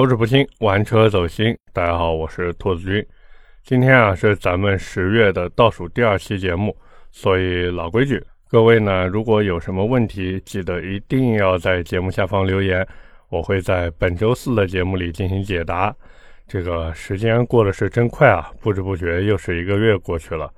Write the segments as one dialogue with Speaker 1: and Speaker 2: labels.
Speaker 1: 口齿不清，玩车走心。大家好，我是兔子君。今天啊是咱们十月的倒数第二期节目，所以老规矩，各位呢如果有什么问题，记得一定要在节目下方留言，我会在本周四的节目里进行解答。这个时间过得是真快啊，不知不觉又是一个月过去了。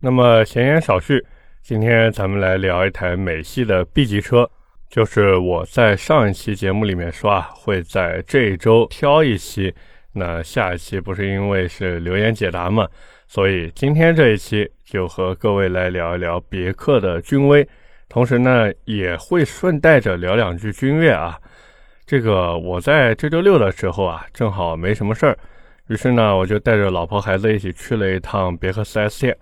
Speaker 1: 那么闲言少叙，今天咱们来聊一台美系的 B 级车，就是我在上一期节目里面说啊，会在这一周挑一期。那下一期不是因为是留言解答嘛，所以今天这一期就和各位来聊一聊别克的君威，同时呢也会顺带着聊两句君越啊。这个我在这周六的时候啊，正好没什么事儿，于是呢我就带着老婆孩子一起去了一趟别克 4S 店，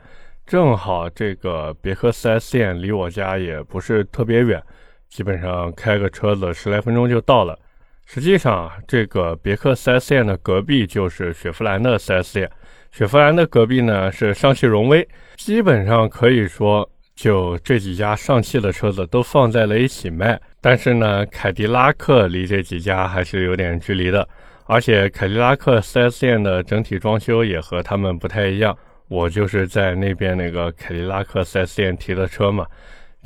Speaker 1: 正好这个别克 4S 店离我家也不是特别远，基本上开个车子十来分钟就到了。实际上，这个别克 4S 店的隔壁就是雪佛兰的 4S 店。雪佛兰的隔壁呢是上汽荣威，基本上可以说，就这几家上汽的车子都放在了一起卖。但是呢，凯迪拉克离这几家还是有点距离的。而且，凯迪拉克 4S 店的整体装修也和他们不太一样。我就是在那边那个凯迪拉克 4S 店提的车嘛。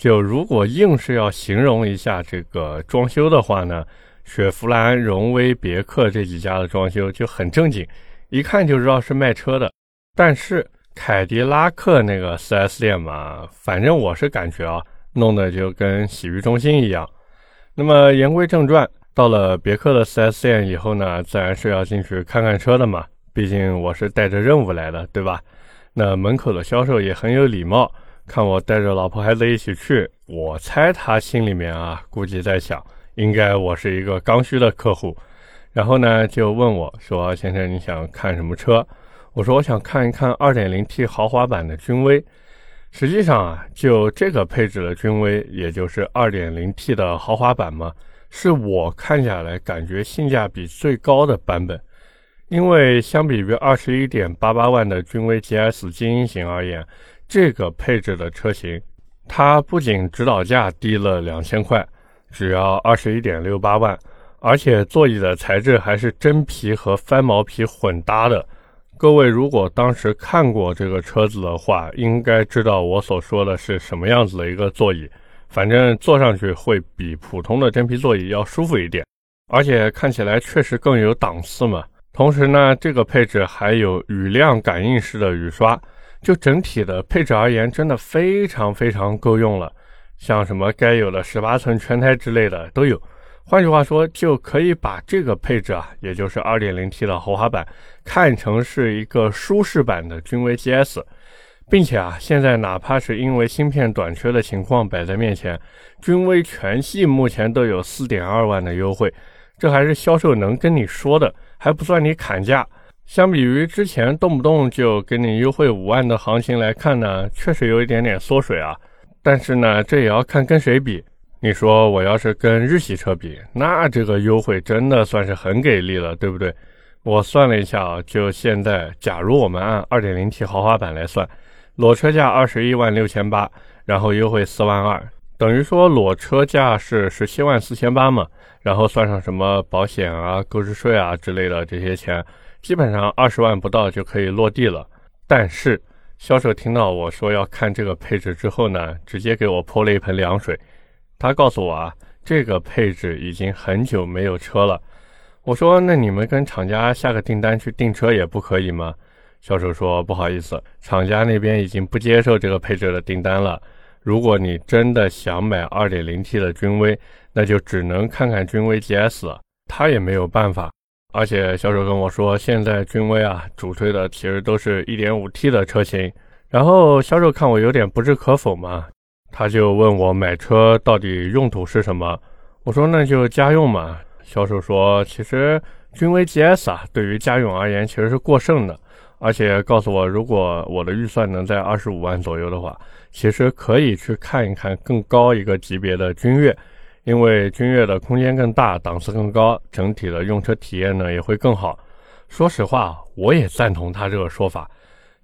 Speaker 1: 就如果硬是要形容一下这个装修的话呢？雪佛兰、荣威、别克这几家的装修就很正经，一看就知道是卖车的。但是凯迪拉克那个 4S 店嘛，反正我是感觉啊，弄得就跟洗浴中心一样。那么言归正传，到了别克的 4S 店以后呢，自然是要进去看看车的嘛，毕竟我是带着任务来的，对吧？那门口的销售也很有礼貌，看我带着老婆孩子一起去，我猜他心里面啊，估计在想。应该我是一个刚需的客户，然后呢就问我说：“先生，你想看什么车？”我说：“我想看一看 2.0T 豪华版的君威。”实际上啊，就这个配置的君威，也就是 2.0T 的豪华版嘛，是我看下来感觉性价比最高的版本。因为相比于21.88万的君威 GS 精英型而言，这个配置的车型，它不仅指导价低了两千块。只要二十一点六八万，而且座椅的材质还是真皮和翻毛皮混搭的。各位如果当时看过这个车子的话，应该知道我所说的是什么样子的一个座椅。反正坐上去会比普通的真皮座椅要舒服一点，而且看起来确实更有档次嘛。同时呢，这个配置还有雨量感应式的雨刷，就整体的配置而言，真的非常非常够用了。像什么该有的十八寸全胎之类的都有，换句话说，就可以把这个配置啊，也就是 2.0T 的豪华版，看成是一个舒适版的君威 GS，并且啊，现在哪怕是因为芯片短缺的情况摆在面前，君威全系目前都有4.2万的优惠，这还是销售能跟你说的，还不算你砍价。相比于之前动不动就给你优惠五万的行情来看呢，确实有一点点缩水啊。但是呢，这也要看跟谁比。你说我要是跟日系车比，那这个优惠真的算是很给力了，对不对？我算了一下啊，就现在，假如我们按 2.0T 豪华版来算，裸车价二十一万六千八，然后优惠四万二，等于说裸车价是十七万四千八嘛，然后算上什么保险啊、购置税啊之类的这些钱，基本上二十万不到就可以落地了。但是，销售听到我说要看这个配置之后呢，直接给我泼了一盆凉水。他告诉我啊，这个配置已经很久没有车了。我说那你们跟厂家下个订单去订车也不可以吗？销售说不好意思，厂家那边已经不接受这个配置的订单了。如果你真的想买 2.0T 的君威，那就只能看看君威 GS 了。他也没有办法。而且销售跟我说，现在君威啊主推的其实都是一点五 T 的车型。然后销售看我有点不置可否嘛，他就问我买车到底用途是什么？我说那就家用嘛。销售说，其实君威 GS 啊对于家用而言其实是过剩的，而且告诉我如果我的预算能在二十五万左右的话，其实可以去看一看更高一个级别的君越。因为君越的空间更大，档次更高，整体的用车体验呢也会更好。说实话，我也赞同他这个说法。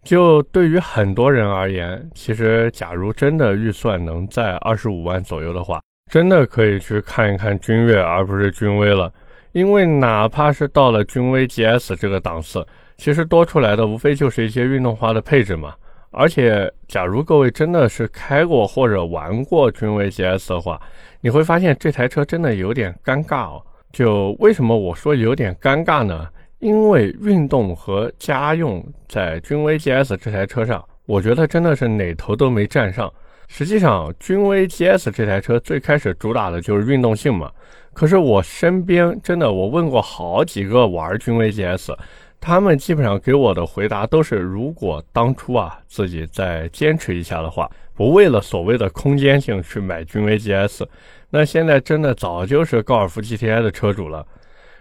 Speaker 1: 就对于很多人而言，其实假如真的预算能在二十五万左右的话，真的可以去看一看君越，而不是君威了。因为哪怕是到了君威 GS 这个档次，其实多出来的无非就是一些运动化的配置嘛。而且，假如各位真的是开过或者玩过君威 GS 的话，你会发现这台车真的有点尴尬哦。就为什么我说有点尴尬呢？因为运动和家用在君威 GS 这台车上，我觉得真的是哪头都没占上。实际上，君威 GS 这台车最开始主打的就是运动性嘛。可是我身边真的，我问过好几个玩君威 GS。他们基本上给我的回答都是：如果当初啊自己再坚持一下的话，不为了所谓的空间性去买君威 GS，那现在真的早就是高尔夫 GTI 的车主了。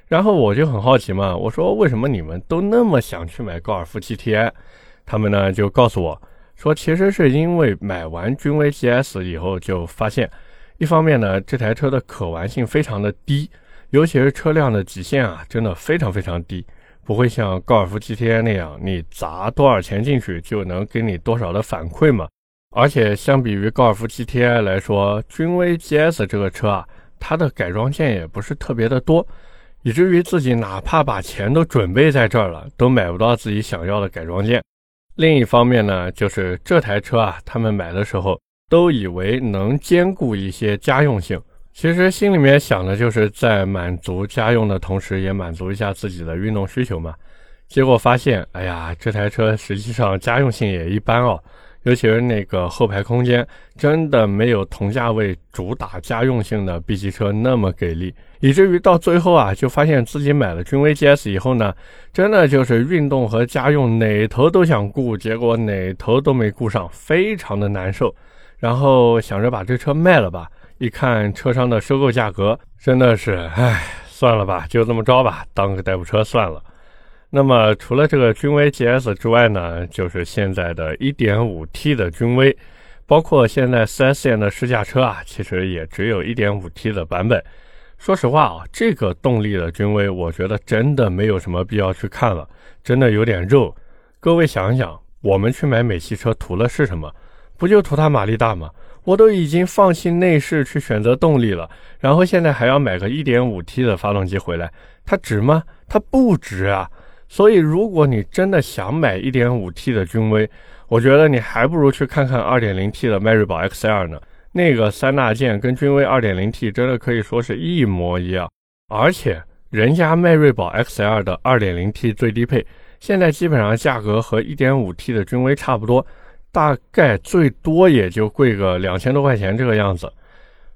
Speaker 1: 然后我就很好奇嘛，我说为什么你们都那么想去买高尔夫 GTI？他们呢就告诉我说，其实是因为买完君威 GS 以后就发现，一方面呢这台车的可玩性非常的低，尤其是车辆的极限啊真的非常非常低。不会像高尔夫 GTI 那样，你砸多少钱进去就能给你多少的反馈嘛？而且相比于高尔夫 GTI 来说，君威 GS 这个车啊，它的改装件也不是特别的多，以至于自己哪怕把钱都准备在这儿了，都买不到自己想要的改装件。另一方面呢，就是这台车啊，他们买的时候都以为能兼顾一些家用性。其实心里面想的就是在满足家用的同时，也满足一下自己的运动需求嘛。结果发现，哎呀，这台车实际上家用性也一般哦，尤其是那个后排空间，真的没有同价位主打家用性的 B 级车那么给力。以至于到最后啊，就发现自己买了君威 GS 以后呢，真的就是运动和家用哪头都想顾，结果哪头都没顾上，非常的难受。然后想着把这车卖了吧。一看车商的收购价格，真的是，唉，算了吧，就这么着吧，当个代步车算了。那么除了这个君威 GS 之外呢，就是现在的 1.5T 的君威，包括现在 4S 店的试驾车啊，其实也只有一点五 T 的版本。说实话啊，这个动力的君威，我觉得真的没有什么必要去看了，真的有点肉。各位想想，我们去买美系车图的是什么？不就图它马力大吗？我都已经放弃内饰去选择动力了，然后现在还要买个 1.5T 的发动机回来，它值吗？它不值啊！所以如果你真的想买 1.5T 的君威，我觉得你还不如去看看 2.0T 的迈锐宝 XL 呢。那个三大件跟君威 2.0T 真的可以说是一模一样，而且人家迈锐宝 XL 的 2.0T 最低配，现在基本上价格和 1.5T 的君威差不多。大概最多也就贵个两千多块钱这个样子。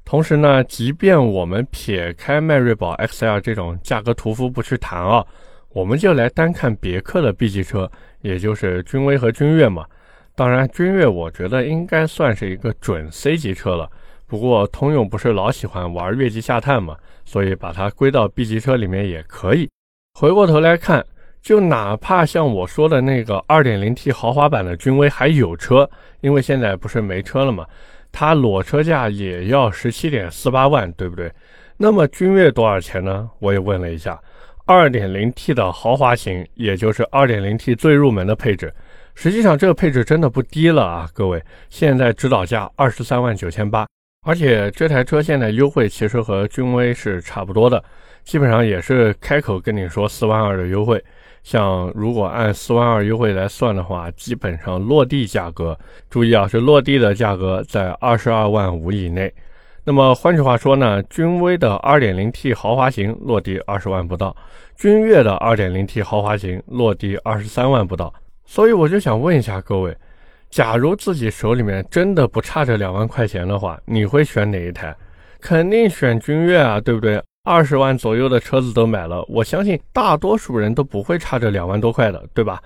Speaker 1: 同时呢，即便我们撇开迈锐宝 XL 这种价格屠夫不去谈啊，我们就来单看别克的 B 级车，也就是君威和君越嘛。当然，君越我觉得应该算是一个准 C 级车了。不过通用不是老喜欢玩越级下探嘛，所以把它归到 B 级车里面也可以。回过头来看。就哪怕像我说的那个 2.0T 豪华版的君威还有车，因为现在不是没车了嘛，它裸车价也要十七点四八万，对不对？那么君越多少钱呢？我也问了一下，2.0T 的豪华型，也就是 2.0T 最入门的配置，实际上这个配置真的不低了啊，各位，现在指导价二十三万九千八，而且这台车现在优惠其实和君威是差不多的，基本上也是开口跟你说四万二的优惠。像如果按四万二优惠来算的话，基本上落地价格，注意啊，是落地的价格在二十二万五以内。那么换句话说呢，君威的二点零 T 豪华型落地二十万不到，君越的二点零 T 豪华型落地二十三万不到。所以我就想问一下各位，假如自己手里面真的不差这两万块钱的话，你会选哪一台？肯定选君越啊，对不对？二十万左右的车子都买了，我相信大多数人都不会差这两万多块的，对吧？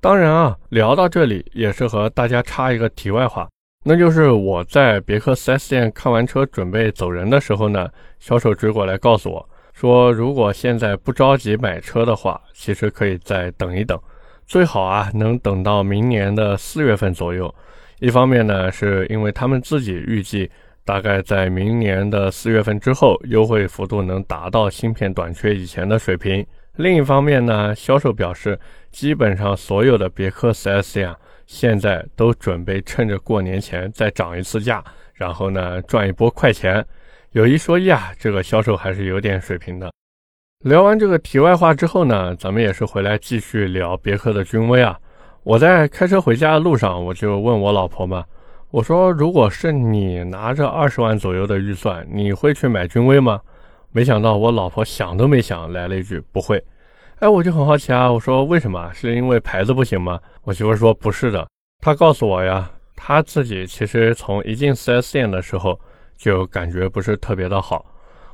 Speaker 1: 当然啊，聊到这里也是和大家插一个题外话，那就是我在别克 4S 店看完车准备走人的时候呢，销售追过来告诉我说，如果现在不着急买车的话，其实可以再等一等，最好啊能等到明年的四月份左右。一方面呢，是因为他们自己预计。大概在明年的四月份之后，优惠幅度能达到芯片短缺以前的水平。另一方面呢，销售表示，基本上所有的别克 4S 店啊现在都准备趁着过年前再涨一次价，然后呢赚一波快钱。有一说一啊，这个销售还是有点水平的。聊完这个题外话之后呢，咱们也是回来继续聊别克的君威啊。我在开车回家的路上，我就问我老婆嘛，我说如果是你拿着二十万左右的预算，你会去买君威吗？没想到我老婆想都没想，来了一句不会。哎，我就很好奇啊，我说为什么？是因为牌子不行吗？我媳妇说不是的，她告诉我呀，她自己其实从一进 4S 店的时候就感觉不是特别的好。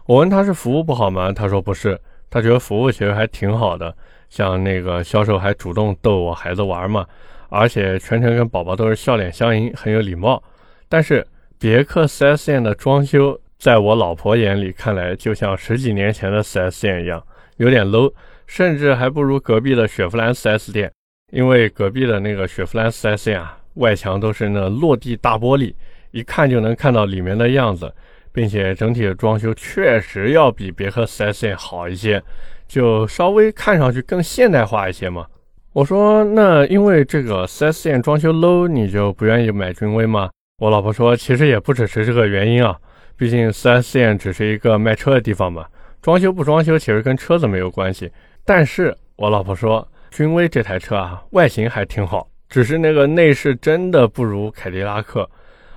Speaker 1: 我问她是服务不好吗？她说不是，她觉得服务其实还挺好的。像那个销售还主动逗我孩子玩嘛，而且全程跟宝宝都是笑脸相迎，很有礼貌。但是别克 4S 店的装修，在我老婆眼里看来，就像十几年前的 4S 店一样，有点 low，甚至还不如隔壁的雪佛兰 4S 店。因为隔壁的那个雪佛兰 4S 店啊，外墙都是那落地大玻璃，一看就能看到里面的样子，并且整体的装修确实要比别克 4S 店好一些。就稍微看上去更现代化一些嘛。我说那因为这个 4S 店装修 low，你就不愿意买君威吗？我老婆说其实也不只是这个原因啊，毕竟 4S 店只是一个卖车的地方嘛，装修不装修其实跟车子没有关系。但是我老婆说君威这台车啊，外形还挺好，只是那个内饰真的不如凯迪拉克。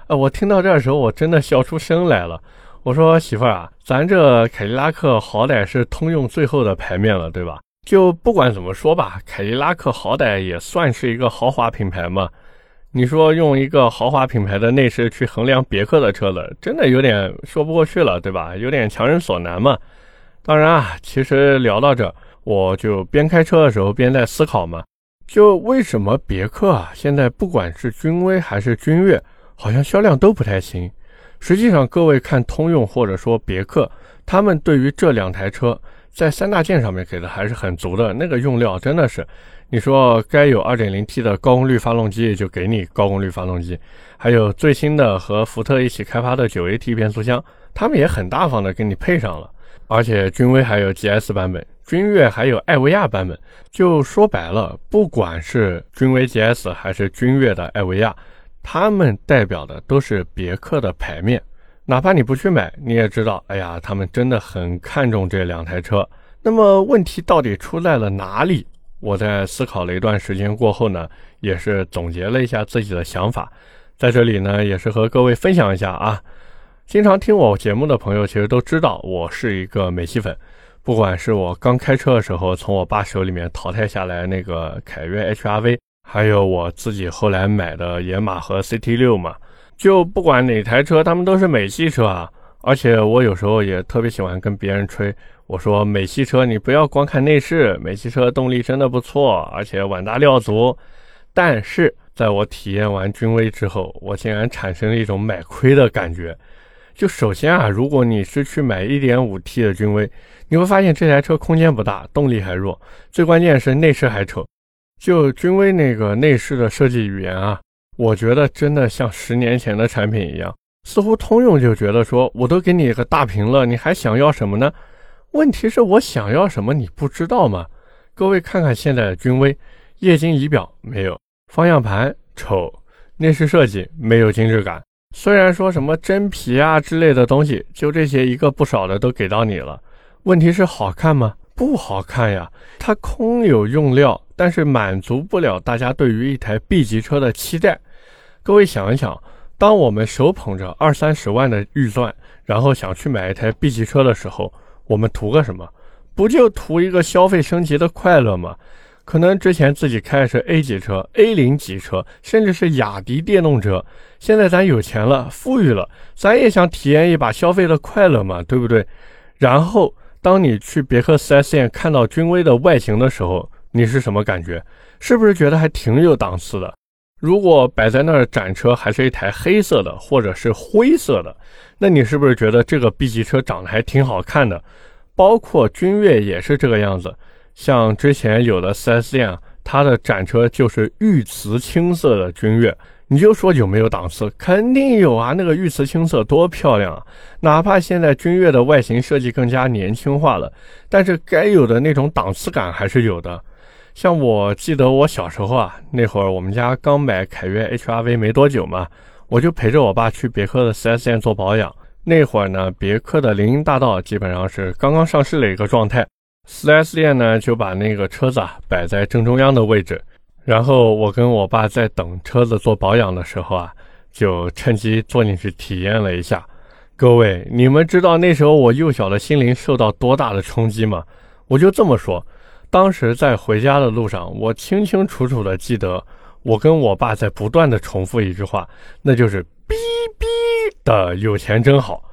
Speaker 1: 呃，我听到这儿的时候，我真的笑出声来了。我说媳妇儿啊，咱这凯迪拉克好歹是通用最后的牌面了，对吧？就不管怎么说吧，凯迪拉克好歹也算是一个豪华品牌嘛。你说用一个豪华品牌的内饰去衡量别克的车子，真的有点说不过去了，对吧？有点强人所难嘛。当然啊，其实聊到这，我就边开车的时候边在思考嘛，就为什么别克啊现在不管是君威还是君越，好像销量都不太行。实际上，各位看通用或者说别克，他们对于这两台车在三大件上面给的还是很足的。那个用料真的是，你说该有 2.0T 的高功率发动机就给你高功率发动机，还有最新的和福特一起开发的 9AT 变速箱，他们也很大方的给你配上了。而且君威还有 GS 版本，君越还有艾维亚版本。就说白了，不管是君威 GS 还是君越的艾维亚。他们代表的都是别克的牌面，哪怕你不去买，你也知道，哎呀，他们真的很看重这两台车。那么问题到底出在了哪里？我在思考了一段时间过后呢，也是总结了一下自己的想法，在这里呢，也是和各位分享一下啊。经常听我节目的朋友其实都知道，我是一个美系粉，不管是我刚开车的时候从我爸手里面淘汰下来那个凯越 HRV。还有我自己后来买的野马和 CT 六嘛，就不管哪台车，他们都是美系车啊。而且我有时候也特别喜欢跟别人吹，我说美系车你不要光看内饰，美系车动力真的不错，而且碗大料足。但是在我体验完君威之后，我竟然产生了一种买亏的感觉。就首先啊，如果你是去买 1.5T 的君威，你会发现这台车空间不大，动力还弱，最关键是内饰还丑。就君威那个内饰的设计语言啊，我觉得真的像十年前的产品一样。似乎通用就觉得说，我都给你一个大屏了，你还想要什么呢？问题是我想要什么你不知道吗？各位看看现在的君威，液晶仪表没有，方向盘丑，内饰设计没有精致感。虽然说什么真皮啊之类的东西，就这些一个不少的都给到你了，问题是好看吗？不好看呀，它空有用料。但是满足不了大家对于一台 B 级车的期待。各位想一想，当我们手捧着二三十万的预算，然后想去买一台 B 级车的时候，我们图个什么？不就图一个消费升级的快乐吗？可能之前自己开的是 A 级车、A 零级车，甚至是雅迪电动车。现在咱有钱了，富裕了，咱也想体验一把消费的快乐嘛，对不对？然后，当你去别克 4S 店看到君威的外形的时候，你是什么感觉？是不是觉得还挺有档次的？如果摆在那儿展车还是一台黑色的或者是灰色的，那你是不是觉得这个 B 级车长得还挺好看的？包括君越也是这个样子。像之前有的 4S 店啊，它的展车就是玉瓷青色的君越，你就说有没有档次？肯定有啊！那个玉瓷青色多漂亮啊！哪怕现在君越的外形设计更加年轻化了，但是该有的那种档次感还是有的。像我记得我小时候啊，那会儿我们家刚买凯越 HRV 没多久嘛，我就陪着我爸去别克的 4S 店做保养。那会儿呢，别克的林荫大道基本上是刚刚上市的一个状态，4S 店呢就把那个车子啊摆在正中央的位置，然后我跟我爸在等车子做保养的时候啊，就趁机坐进去体验了一下。各位，你们知道那时候我幼小的心灵受到多大的冲击吗？我就这么说，当时在回家的路上，我清清楚楚的记得，我跟我爸在不断的重复一句话，那就是“哔哔”的有钱真好。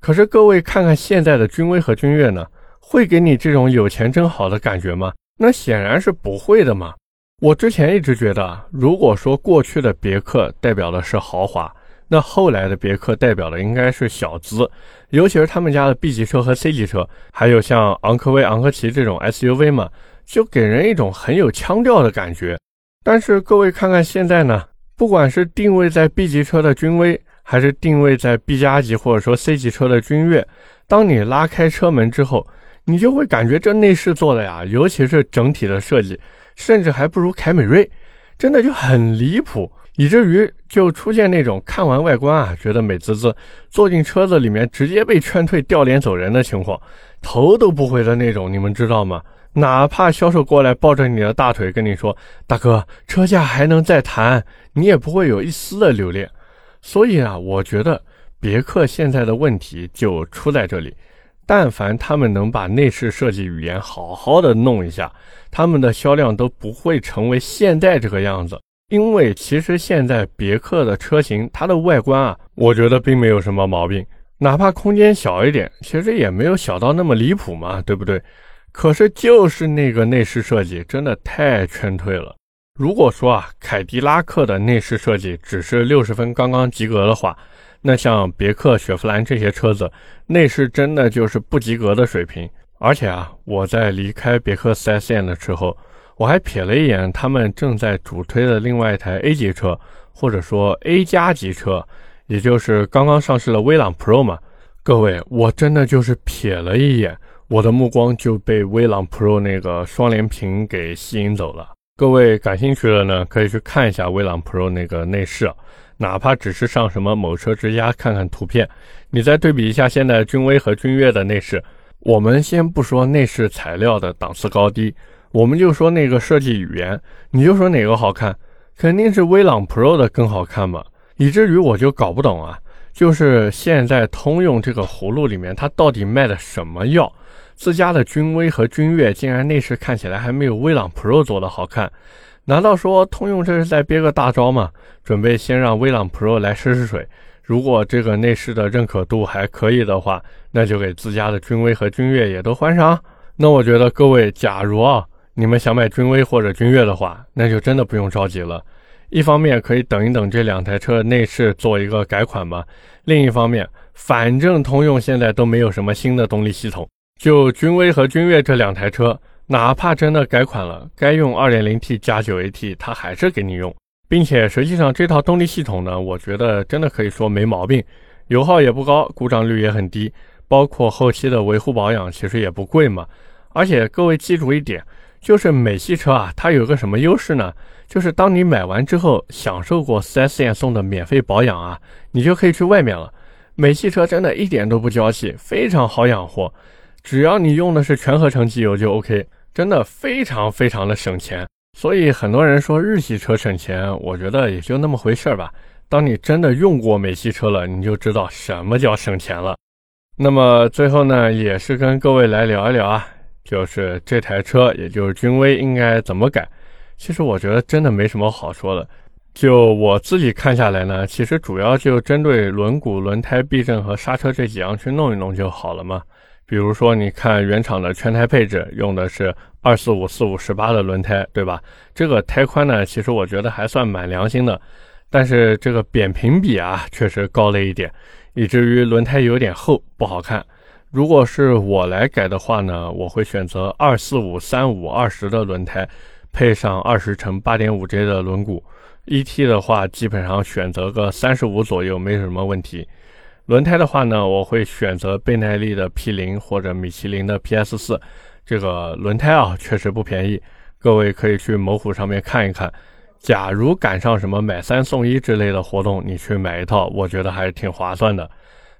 Speaker 1: 可是各位看看现在的君威和君越呢，会给你这种有钱真好的感觉吗？那显然是不会的嘛。我之前一直觉得，如果说过去的别克代表的是豪华。那后来的别克代表的应该是小资，尤其是他们家的 B 级车和 C 级车，还有像昂科威、昂科旗这种 SUV 嘛，就给人一种很有腔调的感觉。但是各位看看现在呢，不管是定位在 B 级车的君威，还是定位在 B 加级或者说 C 级车的君越，当你拉开车门之后，你就会感觉这内饰做的呀，尤其是整体的设计，甚至还不如凯美瑞，真的就很离谱。以至于就出现那种看完外观啊，觉得美滋滋，坐进车子里面直接被劝退、掉脸走人的情况，头都不回的那种，你们知道吗？哪怕销售过来抱着你的大腿跟你说：“大哥，车价还能再谈”，你也不会有一丝的留恋。所以啊，我觉得别克现在的问题就出在这里。但凡他们能把内饰设计语言好好的弄一下，他们的销量都不会成为现在这个样子。因为其实现在别克的车型，它的外观啊，我觉得并没有什么毛病，哪怕空间小一点，其实也没有小到那么离谱嘛，对不对？可是就是那个内饰设计真的太劝退了。如果说啊，凯迪拉克的内饰设计只是六十分刚刚及格的话，那像别克、雪佛兰这些车子内饰真的就是不及格的水平。而且啊，我在离开别克 4S 店的时候。我还瞥了一眼他们正在主推的另外一台 A 级车，或者说 A 加级车，也就是刚刚上市的威朗 Pro 嘛。各位，我真的就是瞥了一眼，我的目光就被威朗 Pro 那个双联屏给吸引走了。各位感兴趣的呢，可以去看一下威朗 Pro 那个内饰，哪怕只是上什么某车之家看看图片，你再对比一下现在君威和君越的内饰。我们先不说内饰材料的档次高低。我们就说那个设计语言，你就说哪个好看，肯定是威朗 Pro 的更好看嘛。以至于我就搞不懂啊，就是现在通用这个葫芦里面，它到底卖的什么药？自家的君威和君越竟然内饰看起来还没有威朗 Pro 做的好看，难道说通用这是在憋个大招吗？准备先让威朗 Pro 来试试水，如果这个内饰的认可度还可以的话，那就给自家的君威和君越也都换上。那我觉得各位，假如啊。你们想买君威或者君越的话，那就真的不用着急了。一方面可以等一等这两台车内饰做一个改款吧；另一方面，反正通用现在都没有什么新的动力系统，就君威和君越这两台车，哪怕真的改款了，该用 2.0T 加 9AT，它还是给你用。并且实际上这套动力系统呢，我觉得真的可以说没毛病，油耗也不高，故障率也很低，包括后期的维护保养其实也不贵嘛。而且各位记住一点。就是美系车啊，它有个什么优势呢？就是当你买完之后，享受过 4S 店送的免费保养啊，你就可以去外面了。美系车真的一点都不娇气，非常好养活。只要你用的是全合成机油就 OK，真的非常非常的省钱。所以很多人说日系车省钱，我觉得也就那么回事儿吧。当你真的用过美系车了，你就知道什么叫省钱了。那么最后呢，也是跟各位来聊一聊啊。就是这台车，也就是君威应该怎么改？其实我觉得真的没什么好说的。就我自己看下来呢，其实主要就针对轮毂、轮胎、避震和刹车这几样去弄一弄就好了嘛。比如说，你看原厂的全胎配置用的是二四五四五十八的轮胎，对吧？这个胎宽呢，其实我觉得还算蛮良心的。但是这个扁平比啊，确实高了一点，以至于轮胎有点厚，不好看。如果是我来改的话呢，我会选择二四五三五二十的轮胎，配上二十乘八点五 J 的轮毂。E T 的话，基本上选择个三十五左右没什么问题。轮胎的话呢，我会选择倍耐力的 P 零或者米其林的 P S 四。这个轮胎啊，确实不便宜，各位可以去某虎上面看一看。假如赶上什么买三送一之类的活动，你去买一套，我觉得还是挺划算的。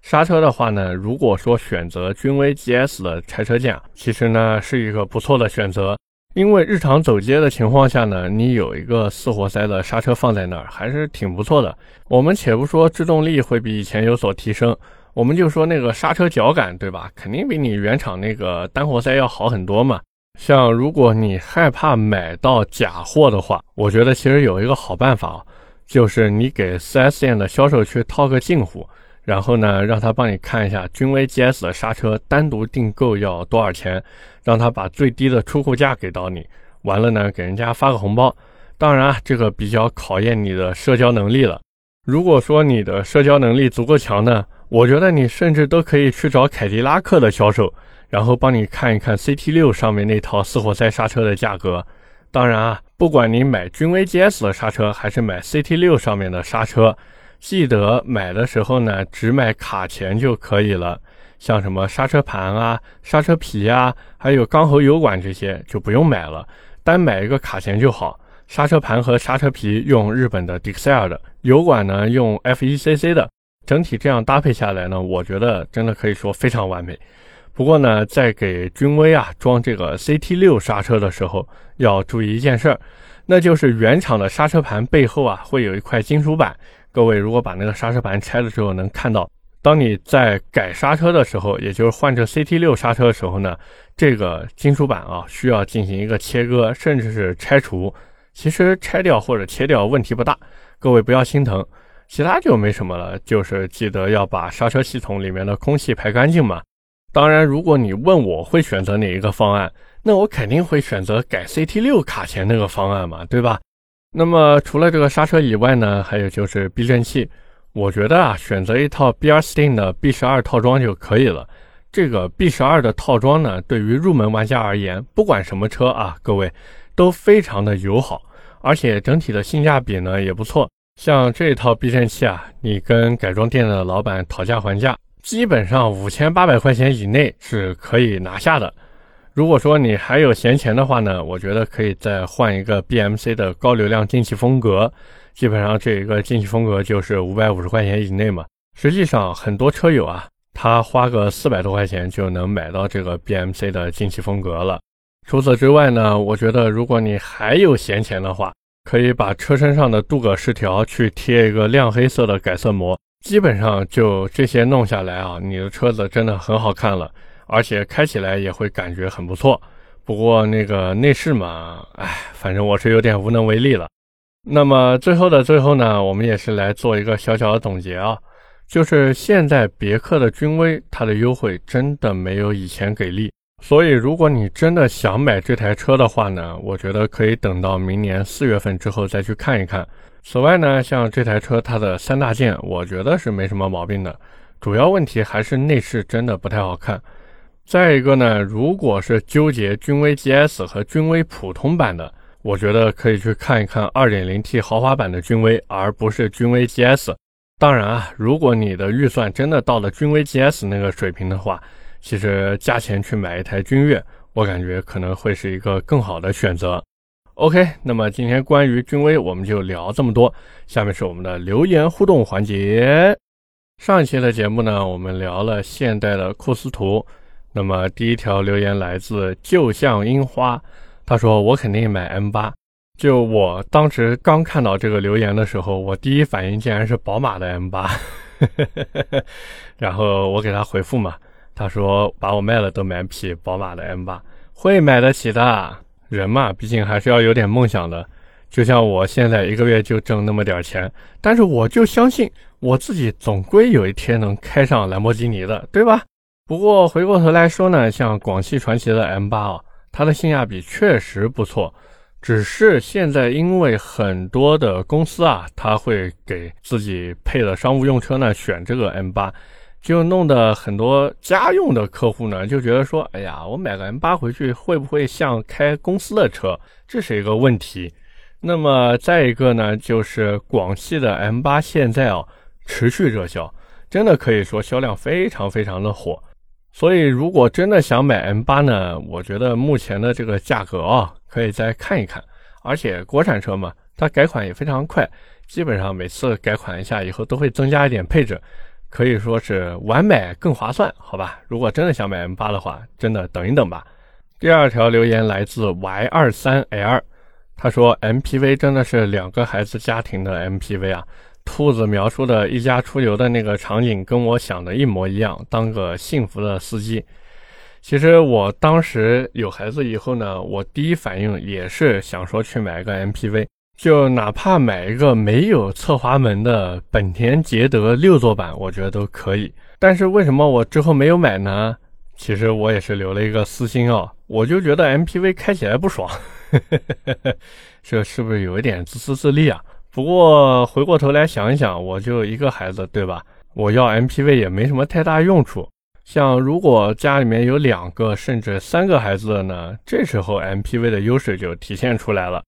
Speaker 1: 刹车的话呢，如果说选择君威 GS 的拆车件，其实呢是一个不错的选择。因为日常走街的情况下呢，你有一个四活塞的刹车放在那儿，还是挺不错的。我们且不说制动力会比以前有所提升，我们就说那个刹车脚感，对吧？肯定比你原厂那个单活塞要好很多嘛。像如果你害怕买到假货的话，我觉得其实有一个好办法，就是你给 4S 店的销售去套个近乎。然后呢，让他帮你看一下君威 GS 的刹车单独订购要多少钱，让他把最低的出库价给到你。完了呢，给人家发个红包。当然啊，这个比较考验你的社交能力了。如果说你的社交能力足够强呢，我觉得你甚至都可以去找凯迪拉克的销售，然后帮你看一看 CT6 上面那套四活塞刹车的价格。当然啊，不管你买君威 GS 的刹车，还是买 CT6 上面的刹车。记得买的时候呢，只买卡钳就可以了。像什么刹车盘啊、刹车皮啊，还有缸喉油管这些就不用买了，单买一个卡钳就好。刹车盘和刹车皮用日本的 Dixel 的，油管呢用 FECC 的。整体这样搭配下来呢，我觉得真的可以说非常完美。不过呢，在给君威啊装这个 CT6 刹车的时候，要注意一件事儿，那就是原厂的刹车盘背后啊会有一块金属板。各位，如果把那个刹车盘拆了之后，能看到，当你在改刹车的时候，也就是换这 CT6 刹车的时候呢，这个金属板啊需要进行一个切割，甚至是拆除。其实拆掉或者切掉问题不大，各位不要心疼，其他就没什么了，就是记得要把刹车系统里面的空气排干净嘛。当然，如果你问我会选择哪一个方案，那我肯定会选择改 CT6 卡钳那个方案嘛，对吧？那么除了这个刹车以外呢，还有就是避震器。我觉得啊，选择一套 B R s t i n 的 B 十二套装就可以了。这个 B 十二的套装呢，对于入门玩家而言，不管什么车啊，各位都非常的友好，而且整体的性价比呢也不错。像这套避震器啊，你跟改装店的老板讨价还价，基本上五千八百块钱以内是可以拿下的。如果说你还有闲钱的话呢，我觉得可以再换一个 BMC 的高流量进气风格，基本上这一个进气风格就是五百五十块钱以内嘛。实际上很多车友啊，他花个四百多块钱就能买到这个 BMC 的进气风格了。除此之外呢，我觉得如果你还有闲钱的话，可以把车身上的镀铬饰条去贴一个亮黑色的改色膜，基本上就这些弄下来啊，你的车子真的很好看了。而且开起来也会感觉很不错，不过那个内饰嘛，哎，反正我是有点无能为力了。那么最后的最后呢，我们也是来做一个小小的总结啊，就是现在别克的君威它的优惠真的没有以前给力，所以如果你真的想买这台车的话呢，我觉得可以等到明年四月份之后再去看一看。此外呢，像这台车它的三大件，我觉得是没什么毛病的，主要问题还是内饰真的不太好看。再一个呢，如果是纠结君威 GS 和君威普通版的，我觉得可以去看一看 2.0T 豪华版的君威，而不是君威 GS。当然啊，如果你的预算真的到了君威 GS 那个水平的话，其实加钱去买一台君越，我感觉可能会是一个更好的选择。OK，那么今天关于君威我们就聊这么多，下面是我们的留言互动环节。上一期的节目呢，我们聊了现代的库斯图。那么第一条留言来自就像樱花，他说我肯定买 M 八。就我当时刚看到这个留言的时候，我第一反应竟然是宝马的 M 八，然后我给他回复嘛，他说把我卖了都买不起宝马的 M 八，会买得起的人嘛，毕竟还是要有点梦想的。就像我现在一个月就挣那么点钱，但是我就相信我自己总归有一天能开上兰博基尼的，对吧？不过回过头来说呢，像广汽传祺的 M8 啊，它的性价比确实不错。只是现在因为很多的公司啊，他会给自己配的商务用车呢选这个 M8，就弄得很多家用的客户呢就觉得说，哎呀，我买个 M8 回去会不会像开公司的车？这是一个问题。那么再一个呢，就是广汽的 M8 现在啊持续热销，真的可以说销量非常非常的火。所以，如果真的想买 M8 呢，我觉得目前的这个价格啊，可以再看一看。而且国产车嘛，它改款也非常快，基本上每次改款一下以后都会增加一点配置。可以说是晚买更划算，好吧？如果真的想买 M8 的话，真的等一等吧。第二条留言来自 Y 二三 L，他说 MPV 真的是两个孩子家庭的 MPV 啊。兔子描述的一家出游的那个场景跟我想的一模一样，当个幸福的司机。其实我当时有孩子以后呢，我第一反应也是想说去买个 MPV，就哪怕买一个没有侧滑门的本田捷德六座版，我觉得都可以。但是为什么我之后没有买呢？其实我也是留了一个私心啊，我就觉得 MPV 开起来不爽，这是不是有一点自私自利啊？不过回过头来想一想，我就一个孩子，对吧？我要 MPV 也没什么太大用处。像如果家里面有两个甚至三个孩子的呢，这时候 MPV 的优势就体现出来了。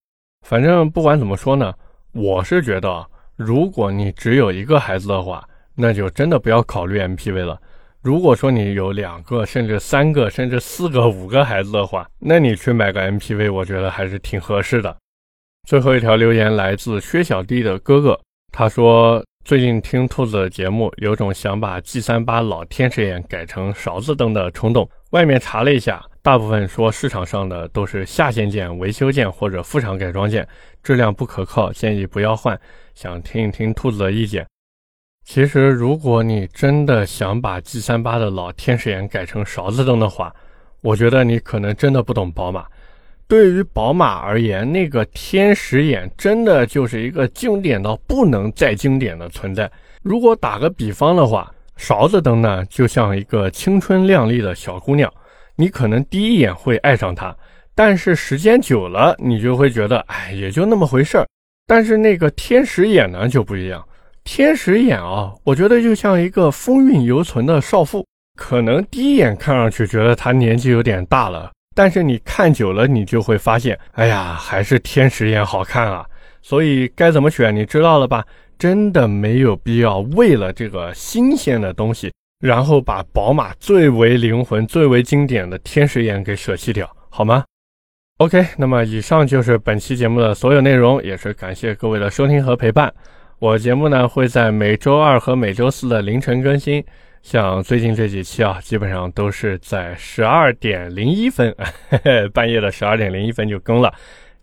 Speaker 1: 反正不管怎么说呢，我是觉得，如果你只有一个孩子的话，那就真的不要考虑 MPV 了。如果说你有两个甚至三个甚至四个五个孩子的话，那你去买个 MPV，我觉得还是挺合适的。最后一条留言来自薛小弟的哥哥，他说最近听兔子的节目，有种想把 G 三八老天使眼改成勺子灯的冲动。外面查了一下，大部分说市场上的都是下线件、维修件或者副厂改装件，质量不可靠，建议不要换。想听一听兔子的意见。其实，如果你真的想把 G 三八的老天使眼改成勺子灯的话，我觉得你可能真的不懂宝马。对于宝马而言，那个天使眼真的就是一个经典到不能再经典的存在。如果打个比方的话，勺子灯呢，就像一个青春靓丽的小姑娘，你可能第一眼会爱上她，但是时间久了，你就会觉得，哎，也就那么回事儿。但是那个天使眼呢，就不一样。天使眼啊，我觉得就像一个风韵犹存的少妇，可能第一眼看上去觉得她年纪有点大了。但是你看久了，你就会发现，哎呀，还是天使眼好看啊！所以该怎么选，你知道了吧？真的没有必要为了这个新鲜的东西，然后把宝马最为灵魂、最为经典的天使眼给舍弃掉，好吗？OK，那么以上就是本期节目的所有内容，也是感谢各位的收听和陪伴。我节目呢会在每周二和每周四的凌晨更新。像最近这几期啊，基本上都是在十二点零一分，半夜的十二点零一分就更了。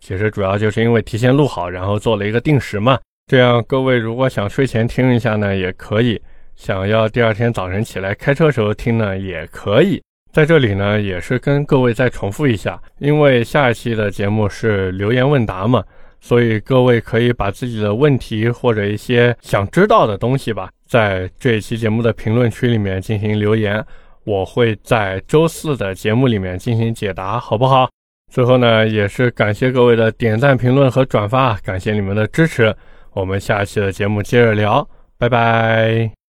Speaker 1: 其实主要就是因为提前录好，然后做了一个定时嘛。这样各位如果想睡前听一下呢，也可以；想要第二天早晨起来开车时候听呢，也可以。在这里呢，也是跟各位再重复一下，因为下一期的节目是留言问答嘛。所以各位可以把自己的问题或者一些想知道的东西吧，在这一期节目的评论区里面进行留言，我会在周四的节目里面进行解答，好不好？最后呢，也是感谢各位的点赞、评论和转发，感谢你们的支持。我们下期的节目接着聊，拜拜。